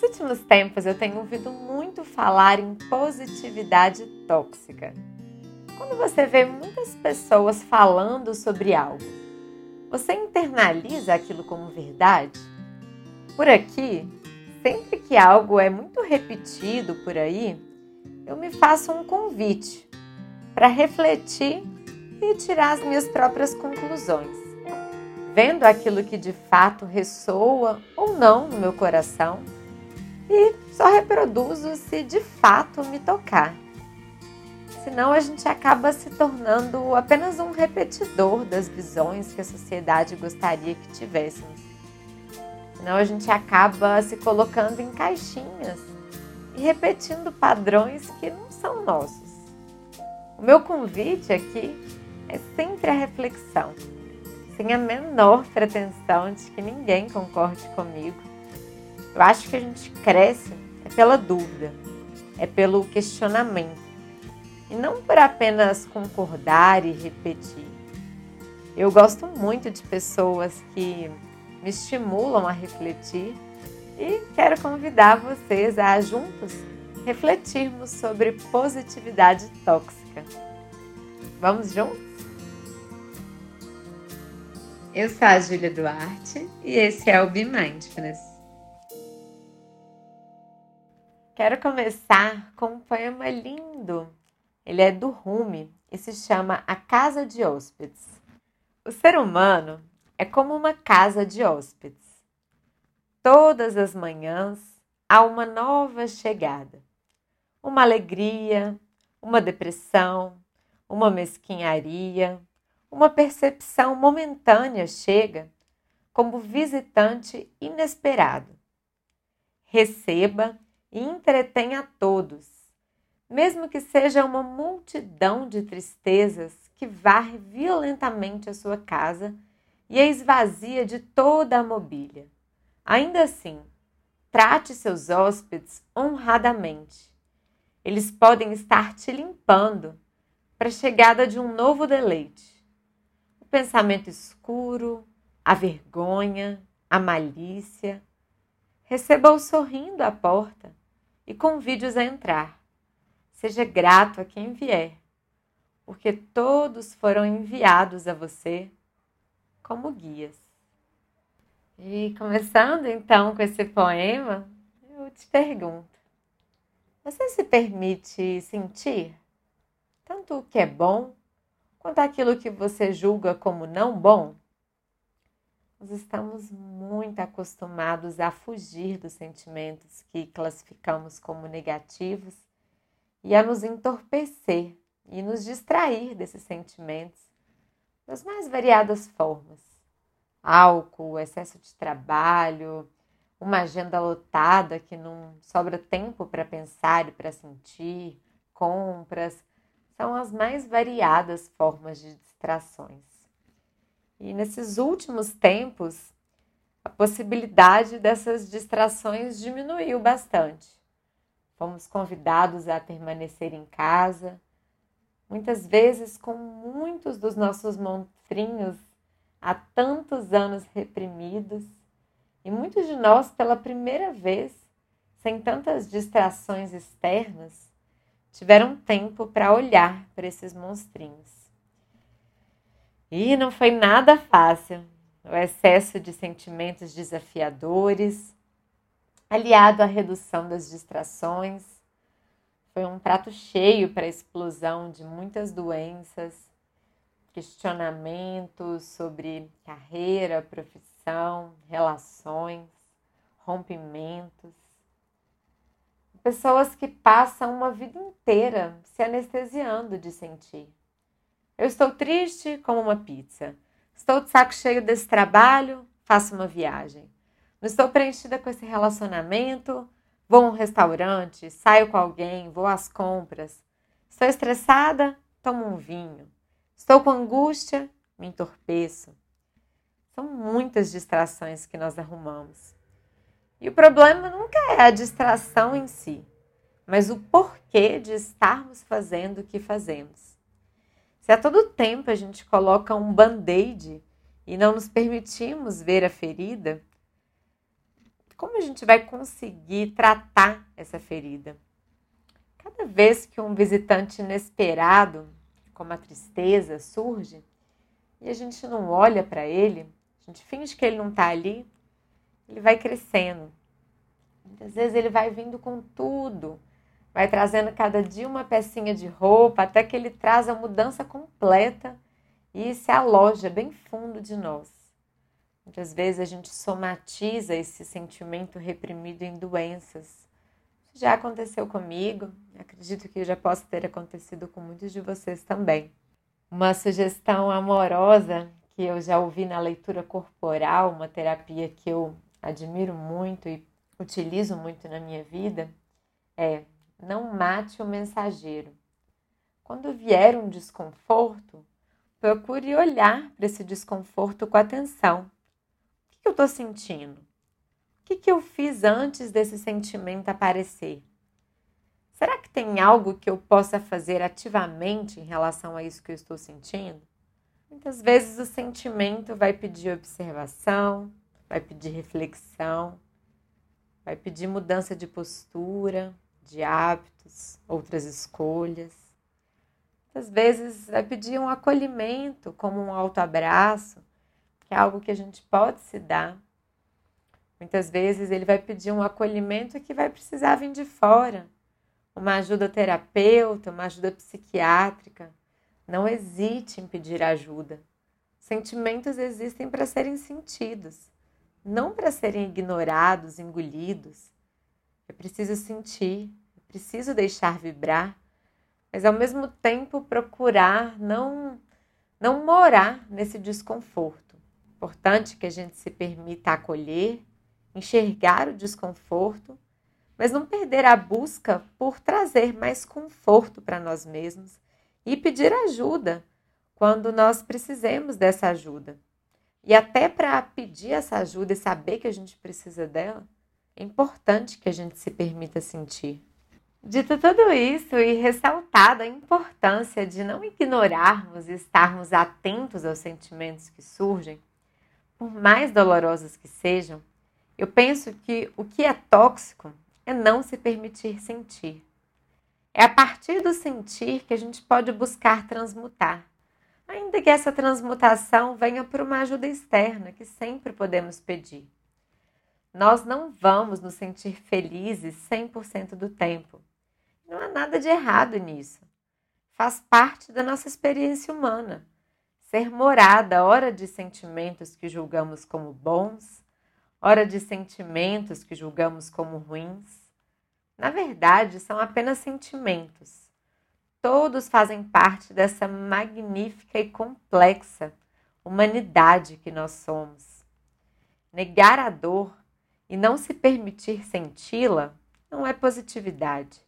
Nos últimos tempos eu tenho ouvido muito falar em positividade tóxica. Quando você vê muitas pessoas falando sobre algo, você internaliza aquilo como verdade? Por aqui, sempre que algo é muito repetido por aí, eu me faço um convite para refletir e tirar as minhas próprias conclusões. Vendo aquilo que de fato ressoa ou não no meu coração e só reproduzo se de fato me tocar. Senão a gente acaba se tornando apenas um repetidor das visões que a sociedade gostaria que tivéssemos. Senão a gente acaba se colocando em caixinhas e repetindo padrões que não são nossos. O meu convite aqui é sempre a reflexão, sem a menor pretensão de que ninguém concorde comigo eu acho que a gente cresce é pela dúvida, é pelo questionamento e não por apenas concordar e repetir. Eu gosto muito de pessoas que me estimulam a refletir e quero convidar vocês a juntos refletirmos sobre positividade tóxica. Vamos juntos? Eu sou a Júlia Duarte e esse é o Be Mindfulness. Quero começar com um poema lindo. Ele é do Rumi e se chama A Casa de Hóspedes. O ser humano é como uma casa de hóspedes. Todas as manhãs há uma nova chegada, uma alegria, uma depressão, uma mesquinharia, uma percepção momentânea chega como visitante inesperado. Receba e entretém a todos, mesmo que seja uma multidão de tristezas que varre violentamente a sua casa e a esvazia de toda a mobília. Ainda assim, trate seus hóspedes honradamente. Eles podem estar te limpando para a chegada de um novo deleite. O pensamento escuro, a vergonha, a malícia. Receba-o sorrindo à porta e convide-os a entrar. Seja grato a quem vier, porque todos foram enviados a você como guias. E começando então com esse poema, eu te pergunto: você se permite sentir tanto o que é bom quanto aquilo que você julga como não bom? Nós estamos muito acostumados a fugir dos sentimentos que classificamos como negativos e a nos entorpecer e nos distrair desses sentimentos das mais variadas formas. Álcool, excesso de trabalho, uma agenda lotada que não sobra tempo para pensar e para sentir, compras, são as mais variadas formas de distrações. E nesses últimos tempos, a possibilidade dessas distrações diminuiu bastante. Fomos convidados a permanecer em casa, muitas vezes com muitos dos nossos monstrinhos há tantos anos reprimidos, e muitos de nós, pela primeira vez, sem tantas distrações externas, tiveram tempo para olhar para esses monstrinhos. E não foi nada fácil. O excesso de sentimentos desafiadores, aliado à redução das distrações, foi um prato cheio para a explosão de muitas doenças, questionamentos sobre carreira, profissão, relações, rompimentos. Pessoas que passam uma vida inteira se anestesiando de sentir eu estou triste, como uma pizza. Estou de saco cheio desse trabalho, faço uma viagem. Não estou preenchida com esse relacionamento, vou a um restaurante, saio com alguém, vou às compras. Estou estressada, tomo um vinho. Estou com angústia, me entorpeço. São muitas distrações que nós arrumamos. E o problema nunca é a distração em si, mas o porquê de estarmos fazendo o que fazemos. Se a todo tempo a gente coloca um band-aid e não nos permitimos ver a ferida, como a gente vai conseguir tratar essa ferida? Cada vez que um visitante inesperado, como a tristeza, surge e a gente não olha para ele, a gente finge que ele não está ali, ele vai crescendo. Muitas vezes ele vai vindo com tudo, vai trazendo cada dia uma pecinha de roupa, até que ele traz a mudança completa e se aloja bem fundo de nós. Muitas vezes a gente somatiza esse sentimento reprimido em doenças. Isso já aconteceu comigo, acredito que já possa ter acontecido com muitos de vocês também. Uma sugestão amorosa que eu já ouvi na leitura corporal, uma terapia que eu admiro muito e utilizo muito na minha vida, é não mate o mensageiro. Quando vier um desconforto, procure olhar para esse desconforto com atenção que eu estou sentindo? O que eu fiz antes desse sentimento aparecer? Será que tem algo que eu possa fazer ativamente em relação a isso que eu estou sentindo? Muitas vezes o sentimento vai pedir observação, vai pedir reflexão, vai pedir mudança de postura, de hábitos, outras escolhas. Muitas vezes vai pedir um acolhimento, como um autoabraço, que é algo que a gente pode se dar. Muitas vezes ele vai pedir um acolhimento que vai precisar vir de fora, uma ajuda terapeuta, uma ajuda psiquiátrica. Não hesite em pedir ajuda. Sentimentos existem para serem sentidos, não para serem ignorados, engolidos. Preciso sentir, preciso deixar vibrar, mas ao mesmo tempo procurar não não morar nesse desconforto. Importante que a gente se permita acolher, enxergar o desconforto, mas não perder a busca por trazer mais conforto para nós mesmos e pedir ajuda quando nós precisemos dessa ajuda. E até para pedir essa ajuda e saber que a gente precisa dela, é importante que a gente se permita sentir. Dito tudo isso e ressaltada a importância de não ignorarmos e estarmos atentos aos sentimentos que surgem, por mais dolorosas que sejam, eu penso que o que é tóxico é não se permitir sentir. É a partir do sentir que a gente pode buscar transmutar, ainda que essa transmutação venha por uma ajuda externa, que sempre podemos pedir. Nós não vamos nos sentir felizes 100% do tempo. Não há nada de errado nisso. Faz parte da nossa experiência humana ser morada, hora de sentimentos que julgamos como bons, hora de sentimentos que julgamos como ruins. Na verdade, são apenas sentimentos. Todos fazem parte dessa magnífica e complexa humanidade que nós somos. Negar a dor e não se permitir senti-la não é positividade,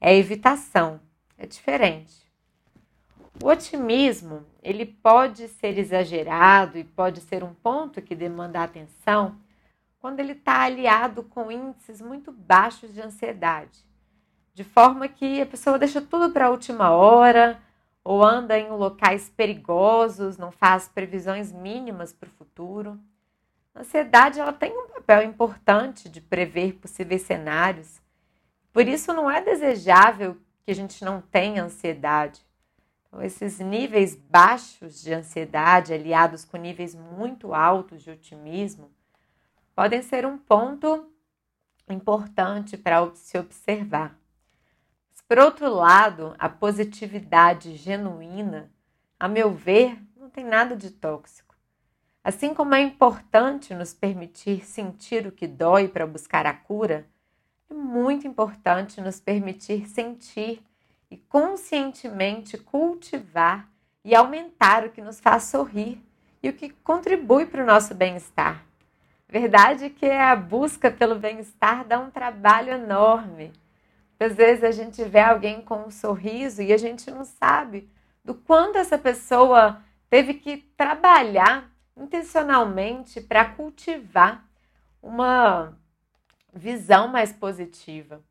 é evitação, é diferente. O otimismo, ele pode ser exagerado e pode ser um ponto que demanda atenção quando ele está aliado com índices muito baixos de ansiedade, de forma que a pessoa deixa tudo para a última hora ou anda em locais perigosos, não faz previsões mínimas para o futuro. A ansiedade ela tem um papel importante de prever possíveis cenários. Por isso não é desejável que a gente não tenha ansiedade. Então, esses níveis baixos de ansiedade, aliados com níveis muito altos de otimismo, podem ser um ponto importante para se observar. Por outro lado, a positividade genuína, a meu ver, não tem nada de tóxico. Assim como é importante nos permitir sentir o que dói para buscar a cura, é muito importante nos permitir sentir e conscientemente cultivar e aumentar o que nos faz sorrir e o que contribui para o nosso bem-estar. Verdade é que a busca pelo bem-estar dá um trabalho enorme. Às vezes a gente vê alguém com um sorriso e a gente não sabe do quanto essa pessoa teve que trabalhar intencionalmente para cultivar uma visão mais positiva.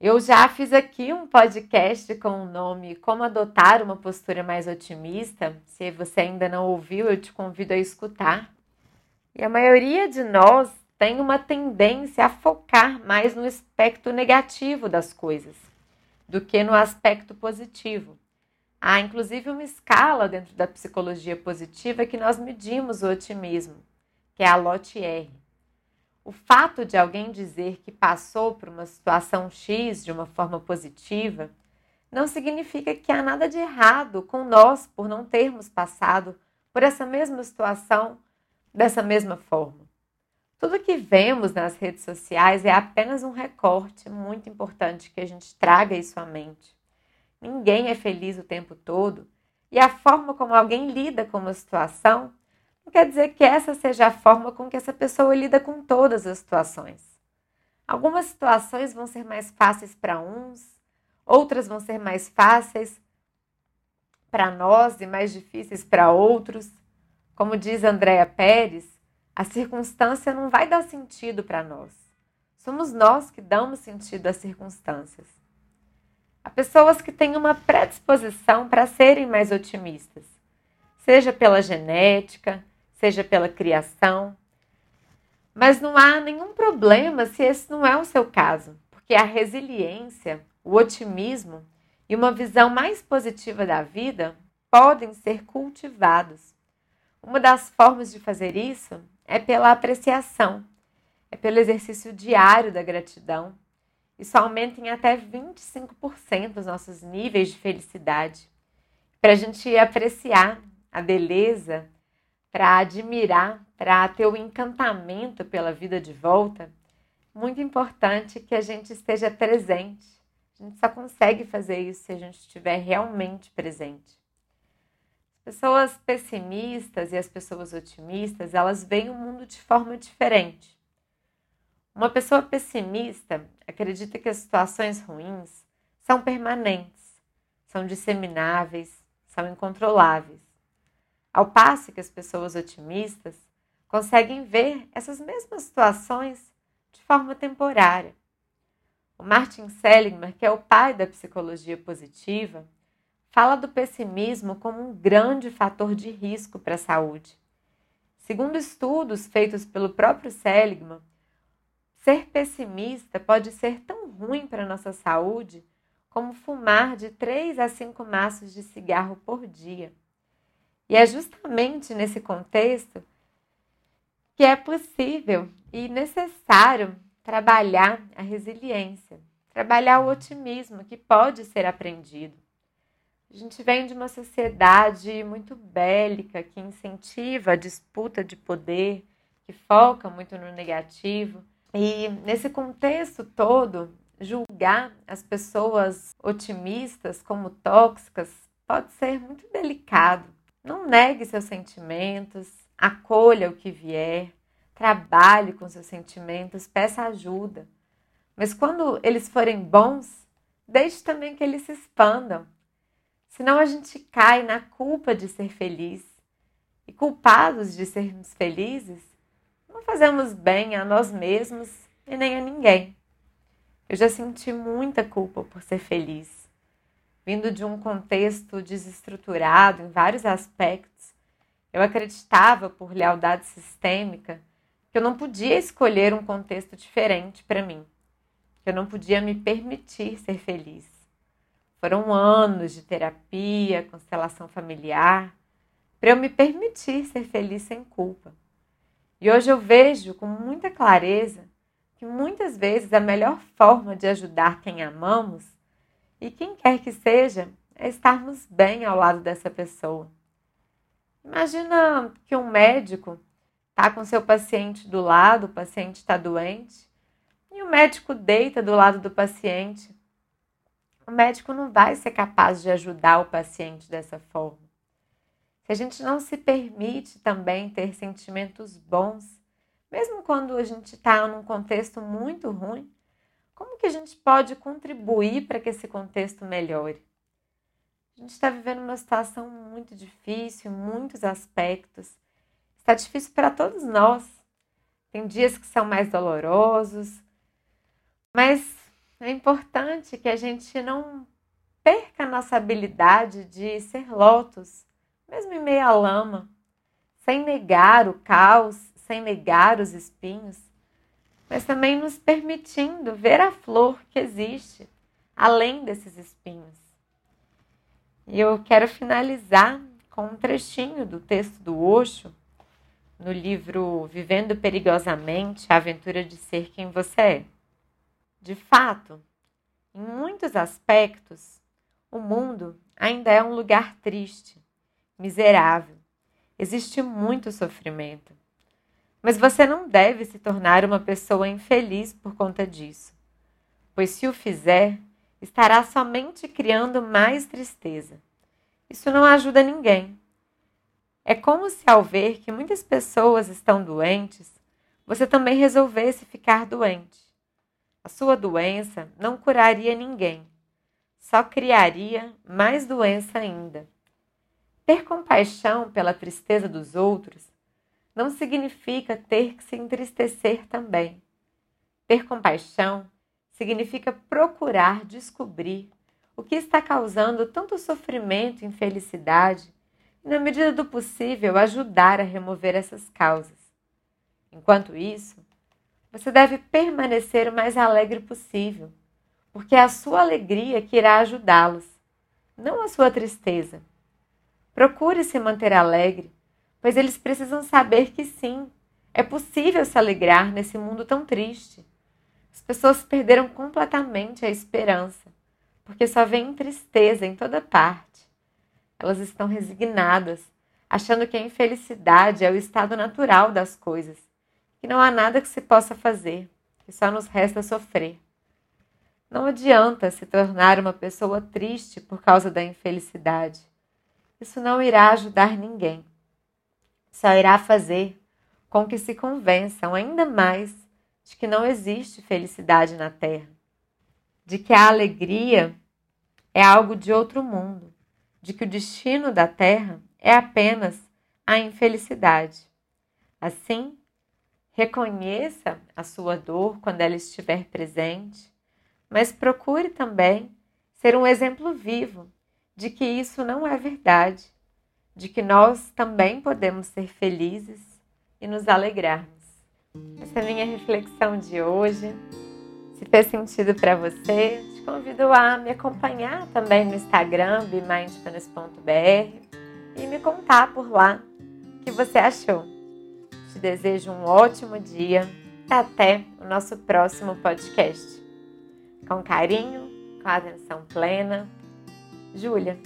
Eu já fiz aqui um podcast com o nome Como Adotar uma Postura Mais Otimista. Se você ainda não ouviu, eu te convido a escutar. E a maioria de nós têm uma tendência a focar mais no aspecto negativo das coisas do que no aspecto positivo. Há inclusive uma escala dentro da psicologia positiva que nós medimos o otimismo, que é a LOT-R. O fato de alguém dizer que passou por uma situação X de uma forma positiva não significa que há nada de errado com nós por não termos passado por essa mesma situação dessa mesma forma. Tudo que vemos nas redes sociais é apenas um recorte muito importante que a gente traga isso à mente. Ninguém é feliz o tempo todo e a forma como alguém lida com uma situação não quer dizer que essa seja a forma com que essa pessoa lida com todas as situações. Algumas situações vão ser mais fáceis para uns, outras vão ser mais fáceis para nós e mais difíceis para outros. Como diz Andréa Pérez, a circunstância não vai dar sentido para nós. Somos nós que damos sentido às circunstâncias. Há pessoas que têm uma predisposição para serem mais otimistas, seja pela genética, seja pela criação. Mas não há nenhum problema se esse não é o seu caso, porque a resiliência o otimismo e uma visão mais positiva da vida podem ser cultivados. Uma das formas de fazer isso é pela apreciação, é pelo exercício diário da gratidão. Isso aumenta em até 25% os nossos níveis de felicidade. Para a gente apreciar a beleza, para admirar, para ter o encantamento pela vida de volta, muito importante que a gente esteja presente a gente só consegue fazer isso se a gente estiver realmente presente. As pessoas pessimistas e as pessoas otimistas, elas veem o mundo de forma diferente. Uma pessoa pessimista acredita que as situações ruins são permanentes, são dissemináveis, são incontroláveis. Ao passo que as pessoas otimistas conseguem ver essas mesmas situações de forma temporária. O Martin Seligman, que é o pai da psicologia positiva, fala do pessimismo como um grande fator de risco para a saúde. Segundo estudos feitos pelo próprio Seligman, ser pessimista pode ser tão ruim para nossa saúde como fumar de 3 a 5 maços de cigarro por dia. E é justamente nesse contexto que é possível e necessário trabalhar a resiliência, trabalhar o otimismo que pode ser aprendido. A gente vem de uma sociedade muito bélica que incentiva a disputa de poder, que foca muito no negativo. E nesse contexto todo, julgar as pessoas otimistas como tóxicas pode ser muito delicado. Não negue seus sentimentos, acolha o que vier, trabalhe com seus sentimentos, peça ajuda. Mas quando eles forem bons, deixe também que eles se expandam. Senão a gente cai na culpa de ser feliz. E culpados de sermos felizes, não fazemos bem a nós mesmos e nem a ninguém. Eu já senti muita culpa por ser feliz. Vindo de um contexto desestruturado em vários aspectos, eu acreditava, por lealdade sistêmica, que eu não podia escolher um contexto diferente para mim, que eu não podia me permitir ser feliz. Foram anos de terapia, constelação familiar, para eu me permitir ser feliz sem culpa. E hoje eu vejo com muita clareza que muitas vezes a melhor forma de ajudar quem amamos e quem quer que seja é estarmos bem ao lado dessa pessoa. Imagina que um médico está com seu paciente do lado, o paciente está doente, e o médico deita do lado do paciente. O médico não vai ser capaz de ajudar o paciente dessa forma. Se a gente não se permite também ter sentimentos bons, mesmo quando a gente está num contexto muito ruim, como que a gente pode contribuir para que esse contexto melhore? A gente está vivendo uma situação muito difícil em muitos aspectos Está difícil para todos nós. Tem dias que são mais dolorosos, mas é importante que a gente não perca a nossa habilidade de ser lotos, mesmo em meio à lama, sem negar o caos, sem negar os espinhos, mas também nos permitindo ver a flor que existe além desses espinhos. E eu quero finalizar com um trechinho do texto do Osho, no livro Vivendo Perigosamente A Aventura de Ser Quem Você É. De fato, em muitos aspectos, o mundo ainda é um lugar triste, miserável. Existe muito sofrimento. Mas você não deve se tornar uma pessoa infeliz por conta disso, pois se o fizer, estará somente criando mais tristeza. Isso não ajuda ninguém. É como se, ao ver que muitas pessoas estão doentes, você também resolvesse ficar doente. A sua doença não curaria ninguém, só criaria mais doença ainda. Ter compaixão pela tristeza dos outros não significa ter que se entristecer também. Ter compaixão significa procurar descobrir o que está causando tanto sofrimento e infelicidade e, na medida do possível, ajudar a remover essas causas. Enquanto isso, você deve permanecer o mais alegre possível, porque é a sua alegria que irá ajudá-los, não a sua tristeza. Procure se manter alegre, pois eles precisam saber que sim, é possível se alegrar nesse mundo tão triste. As pessoas perderam completamente a esperança, porque só vem tristeza em toda parte. Elas estão resignadas, achando que a infelicidade é o estado natural das coisas, que não há nada que se possa fazer, que só nos resta sofrer. Não adianta se tornar uma pessoa triste por causa da infelicidade. Isso não irá ajudar ninguém. Só irá fazer com que se convençam ainda mais de que não existe felicidade na Terra, de que a alegria é algo de outro mundo, de que o destino da Terra é apenas a infelicidade. Assim, reconheça a sua dor quando ela estiver presente, mas procure também ser um exemplo vivo de que isso não é verdade, de que nós também podemos ser felizes e nos alegrarmos. Essa é a minha reflexão de hoje. Se fez sentido para você, te convido a me acompanhar também no Instagram, bemindfulness.br e me contar por lá o que você achou. Te desejo um ótimo dia. Até o nosso próximo podcast. Com carinho, com atenção plena Júlia.